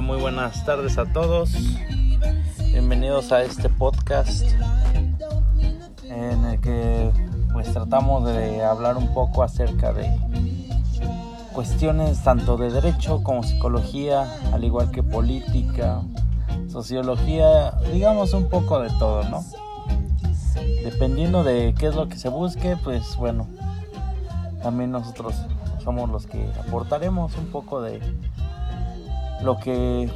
Muy buenas tardes a todos. Bienvenidos a este podcast en el que pues tratamos de hablar un poco acerca de cuestiones tanto de derecho como psicología, al igual que política, sociología, digamos un poco de todo, ¿no? Dependiendo de qué es lo que se busque, pues bueno, también nosotros somos los que aportaremos un poco de lo que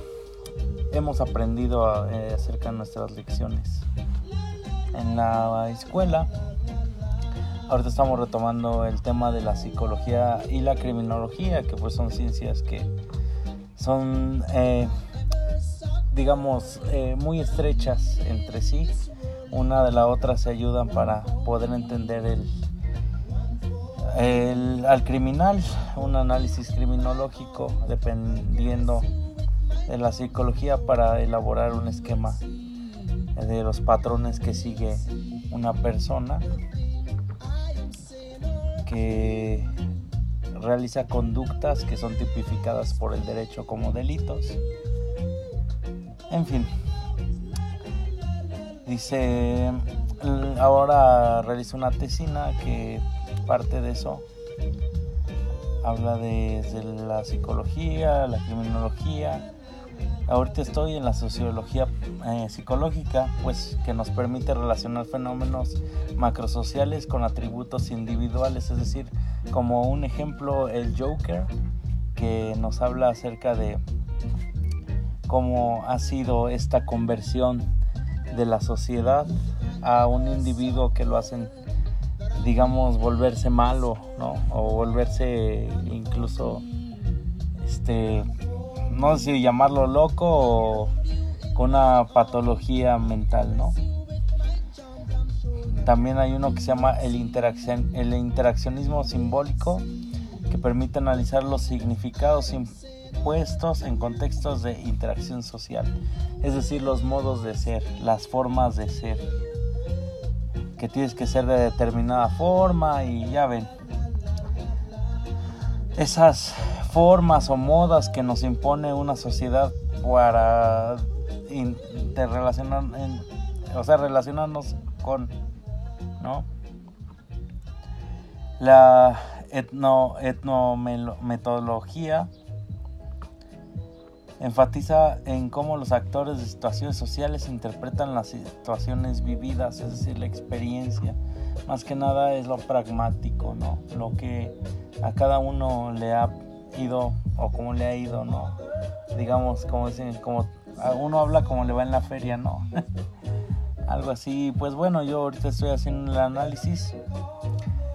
hemos aprendido eh, acerca de nuestras lecciones en la escuela. Ahorita estamos retomando el tema de la psicología y la criminología, que pues son ciencias que son, eh, digamos, eh, muy estrechas entre sí. Una de la otra se ayudan para poder entender el, al criminal, un análisis criminológico dependiendo de la psicología para elaborar un esquema de los patrones que sigue una persona que realiza conductas que son tipificadas por el derecho como delitos. En fin, dice, ahora realiza una tesina que parte de eso habla de, la psicología, la criminología. Ahorita estoy en la sociología eh, psicológica, pues que nos permite relacionar fenómenos macrosociales con atributos individuales, es decir, como un ejemplo el Joker, que nos habla acerca de cómo ha sido esta conversión de la sociedad a un individuo que lo hacen digamos, volverse malo, ¿no? O volverse incluso, este, no sé si llamarlo loco o con una patología mental, ¿no? También hay uno que se llama el, interacción, el interaccionismo simbólico, que permite analizar los significados impuestos en contextos de interacción social, es decir, los modos de ser, las formas de ser que tienes que ser de determinada forma y ya ven. Esas formas o modas que nos impone una sociedad para interrelacionar, o sea, relacionarnos con. La etno, etnometodología enfatiza en cómo los actores de situaciones sociales interpretan las situaciones vividas, es decir, la experiencia. Más que nada es lo pragmático, ¿no? Lo que a cada uno le ha ido o cómo le ha ido, ¿no? Digamos, como dicen, como uno habla como le va en la feria, ¿no? Algo así. Pues bueno, yo ahorita estoy haciendo el análisis.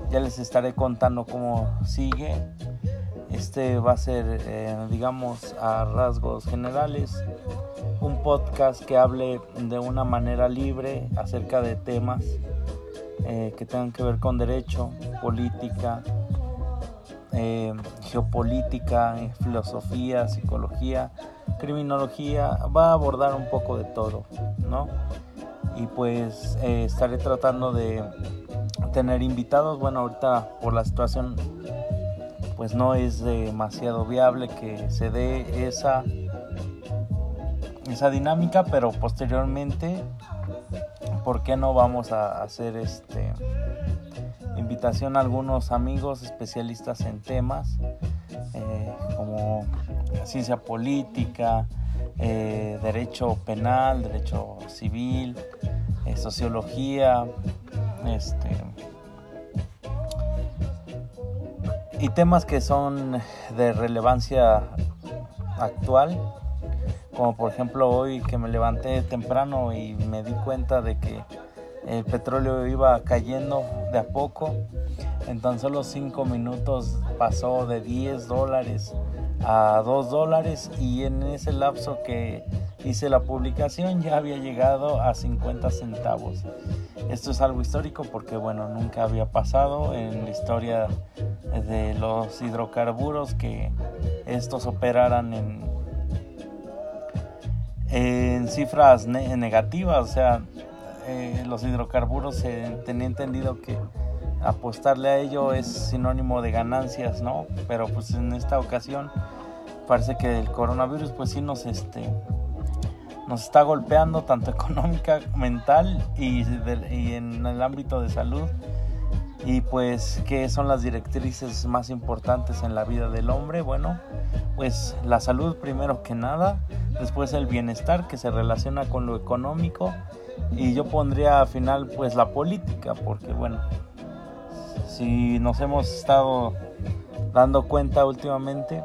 Ya les estaré contando cómo sigue este va a ser, eh, digamos, a rasgos generales, un podcast que hable de una manera libre acerca de temas eh, que tengan que ver con derecho, política, eh, geopolítica, filosofía, psicología, criminología, va a abordar un poco de todo, ¿no? Y pues estaré tratando de tener invitados, bueno, ahorita por la situación pues no es demasiado viable que se dé esa esa dinámica pero posteriormente por qué no vamos a hacer este invitación a algunos amigos especialistas en temas eh, como ciencia política eh, derecho penal derecho civil eh, sociología este y temas que son de relevancia actual, como por ejemplo hoy que me levanté temprano y me di cuenta de que el petróleo iba cayendo de a poco. En tan solo 5 minutos pasó de 10 dólares a 2 dólares y en ese lapso que hice la publicación ya había llegado a 50 centavos. Esto es algo histórico porque bueno, nunca había pasado en la historia de los hidrocarburos que estos operaran en, en cifras negativas, o sea, eh, los hidrocarburos se tenía entendido que apostarle a ello es sinónimo de ganancias, ¿no? Pero pues en esta ocasión parece que el coronavirus pues sí nos este nos está golpeando tanto económica, mental y, en el ámbito de salud. Y pues qué son las directrices más importantes en la vida del hombre bueno pues la salud primero que nada después el bienestar que se relaciona con lo económico y yo pondría al final pues la política porque bueno si nos hemos estado dando cuenta últimamente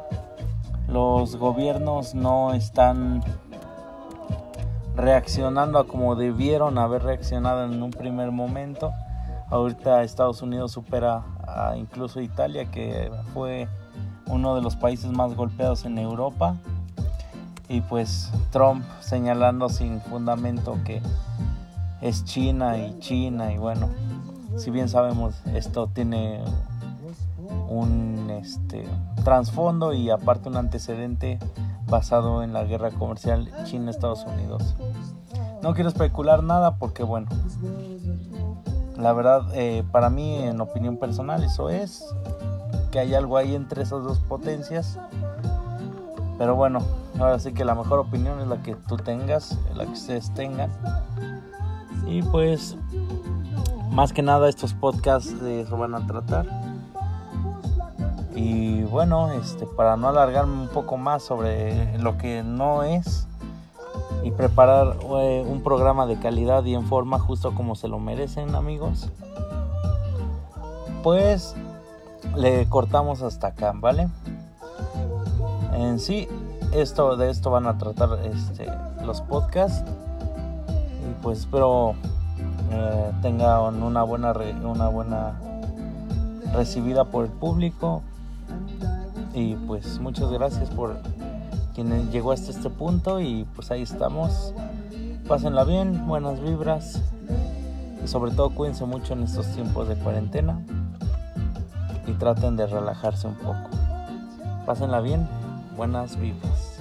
los gobiernos no están reaccionando a como debieron haber reaccionado en un primer momento Ahorita Estados Unidos supera a incluso Italia, que fue uno de los países más golpeados en Europa. Y pues Trump señalando sin fundamento que es China y China y bueno, si bien sabemos esto tiene un este, trasfondo y aparte un antecedente basado en la guerra comercial China-Estados Unidos. No quiero especular nada porque bueno, la verdad, eh, para mí, en opinión personal, eso es que hay algo ahí entre esas dos potencias. Pero bueno, ahora sí que la mejor opinión es la que tú tengas, la que ustedes tengan. Y pues, más que nada, estos podcasts eso van a tratar. Y bueno, este, para no alargarme un poco más sobre lo que no es, y preparar eh, un programa de calidad y en forma justo como se lo merecen amigos pues le cortamos hasta acá vale en sí esto de esto van a tratar este, los podcasts. Y pues espero eh, tengan una buena una buena recibida por el público y pues muchas gracias por quien llegó hasta este punto y pues ahí estamos. Pásenla bien, buenas vibras y sobre todo cuídense mucho en estos tiempos de cuarentena y traten de relajarse un poco. Pásenla bien, buenas vibras.